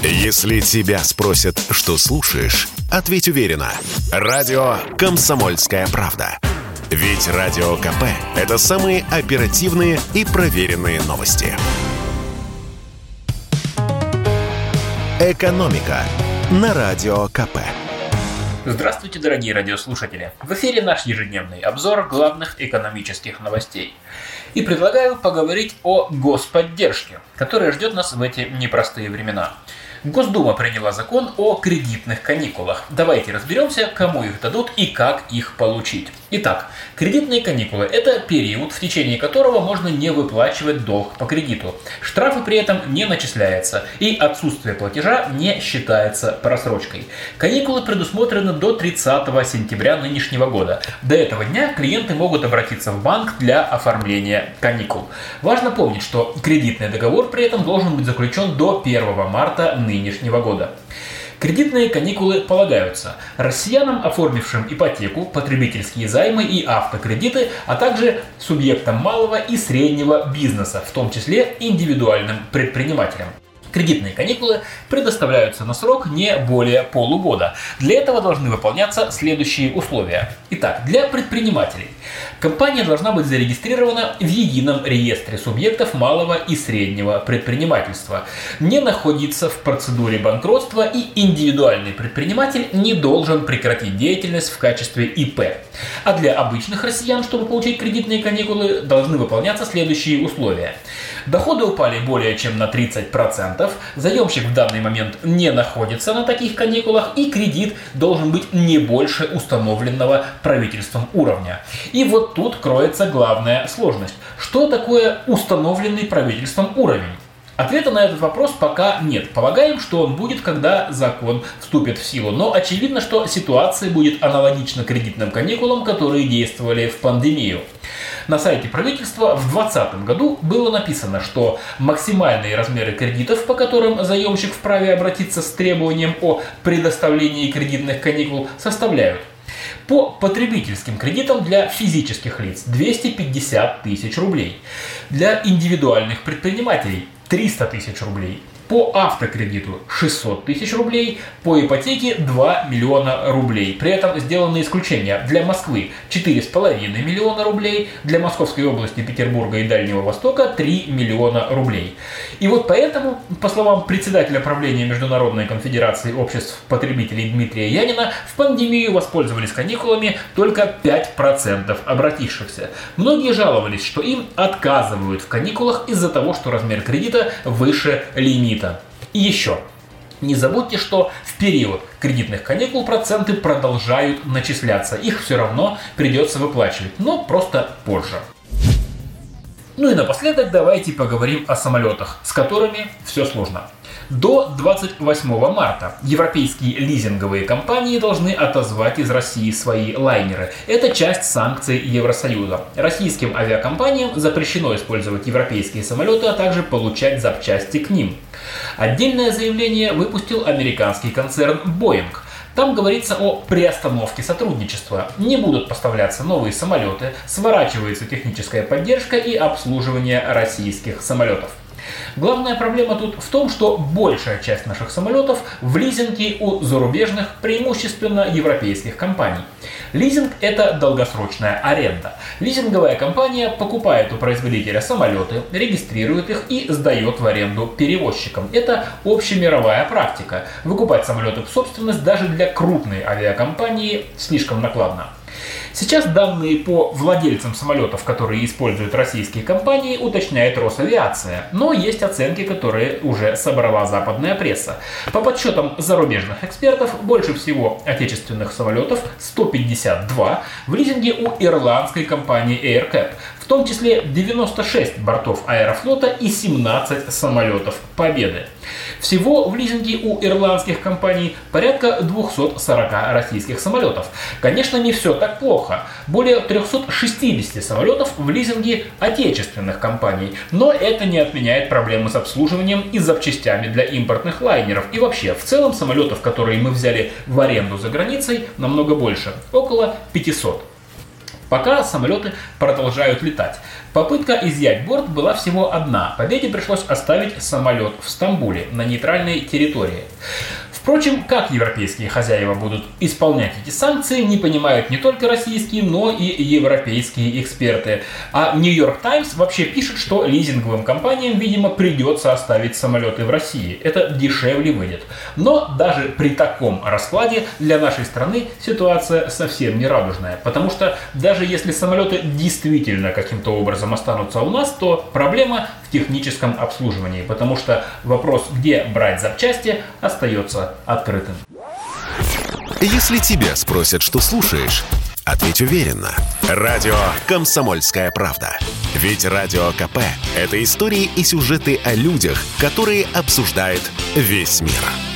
Если тебя спросят, что слушаешь, ответь уверенно. Радио «Комсомольская правда». Ведь Радио КП – это самые оперативные и проверенные новости. «Экономика» на Радио КП. Здравствуйте, дорогие радиослушатели! В эфире наш ежедневный обзор главных экономических новостей. И предлагаю поговорить о господдержке, которая ждет нас в эти непростые времена. Госдума приняла закон о кредитных каникулах. Давайте разберемся, кому их дадут и как их получить. Итак, кредитные каникулы – это период, в течение которого можно не выплачивать долг по кредиту. Штрафы при этом не начисляются, и отсутствие платежа не считается просрочкой. Каникулы предусмотрены до 30 сентября нынешнего года. До этого дня клиенты могут обратиться в банк для оформления каникул. Важно помнить, что кредитный договор при этом должен быть заключен до 1 марта нынешнего года. Кредитные каникулы полагаются россиянам, оформившим ипотеку, потребительские займы и автокредиты, а также субъектам малого и среднего бизнеса, в том числе индивидуальным предпринимателям. Кредитные каникулы предоставляются на срок не более полугода. Для этого должны выполняться следующие условия. Итак, для предпринимателей. Компания должна быть зарегистрирована в едином реестре субъектов малого и среднего предпринимательства, не находиться в процедуре банкротства и индивидуальный предприниматель не должен прекратить деятельность в качестве ИП. А для обычных россиян, чтобы получить кредитные каникулы, должны выполняться следующие условия. Доходы упали более чем на 30%, заемщик в данный момент не находится на таких каникулах и кредит должен быть не больше установленного правительством уровня. И вот тут кроется главная сложность. Что такое установленный правительством уровень? Ответа на этот вопрос пока нет. Полагаем, что он будет, когда закон вступит в силу. Но очевидно, что ситуация будет аналогична кредитным каникулам, которые действовали в пандемию. На сайте правительства в 2020 году было написано, что максимальные размеры кредитов, по которым заемщик вправе обратиться с требованием о предоставлении кредитных каникул, составляют по потребительским кредитам для физических лиц 250 тысяч рублей. Для индивидуальных предпринимателей 300 тысяч рублей по автокредиту 600 тысяч рублей, по ипотеке 2 миллиона рублей. При этом сделаны исключения. Для Москвы 4,5 миллиона рублей, для Московской области, Петербурга и Дальнего Востока 3 миллиона рублей. И вот поэтому, по словам председателя правления Международной конфедерации обществ потребителей Дмитрия Янина, в пандемию воспользовались каникулами только 5% обратившихся. Многие жаловались, что им отказывают в каникулах из-за того, что размер кредита выше лимита кредита. И еще. Не забудьте, что в период кредитных каникул проценты продолжают начисляться. Их все равно придется выплачивать, но просто позже. Ну и напоследок давайте поговорим о самолетах, с которыми все сложно. До 28 марта европейские лизинговые компании должны отозвать из России свои лайнеры. Это часть санкций Евросоюза. Российским авиакомпаниям запрещено использовать европейские самолеты, а также получать запчасти к ним. Отдельное заявление выпустил американский концерн Boeing. Там говорится о приостановке сотрудничества. Не будут поставляться новые самолеты, сворачивается техническая поддержка и обслуживание российских самолетов. Главная проблема тут в том, что большая часть наших самолетов в лизинге у зарубежных, преимущественно европейских компаний. Лизинг – это долгосрочная аренда. Лизинговая компания покупает у производителя самолеты, регистрирует их и сдает в аренду перевозчикам. Это общемировая практика. Выкупать самолеты в собственность даже для крупной авиакомпании слишком накладно. Сейчас данные по владельцам самолетов, которые используют российские компании, уточняет Росавиация. Но есть оценки, которые уже собрала западная пресса. По подсчетам зарубежных экспертов, больше всего отечественных самолетов, 152, в лизинге у ирландской компании AirCap в том числе 96 бортов Аэрофлота и 17 самолетов Победы. Всего в лизинге у ирландских компаний порядка 240 российских самолетов. Конечно, не все так плохо. Более 360 самолетов в лизинге отечественных компаний. Но это не отменяет проблемы с обслуживанием и запчастями для импортных лайнеров. И вообще, в целом самолетов, которые мы взяли в аренду за границей, намного больше. Около 500. Пока самолеты продолжают летать. Попытка изъять борт была всего одна. Победе пришлось оставить самолет в Стамбуле, на нейтральной территории. Впрочем, как европейские хозяева будут исполнять эти санкции, не понимают не только российские, но и европейские эксперты. А Нью-Йорк Таймс вообще пишет, что лизинговым компаниям, видимо, придется оставить самолеты в России. Это дешевле выйдет. Но даже при таком раскладе для нашей страны ситуация совсем не радужная. Потому что даже если самолеты действительно каким-то образом останутся у нас, то проблема техническом обслуживании. Потому что вопрос, где брать запчасти, остается открытым. Если тебя спросят, что слушаешь, ответь уверенно. Радио «Комсомольская правда». Ведь Радио КП – это истории и сюжеты о людях, которые обсуждает весь мир.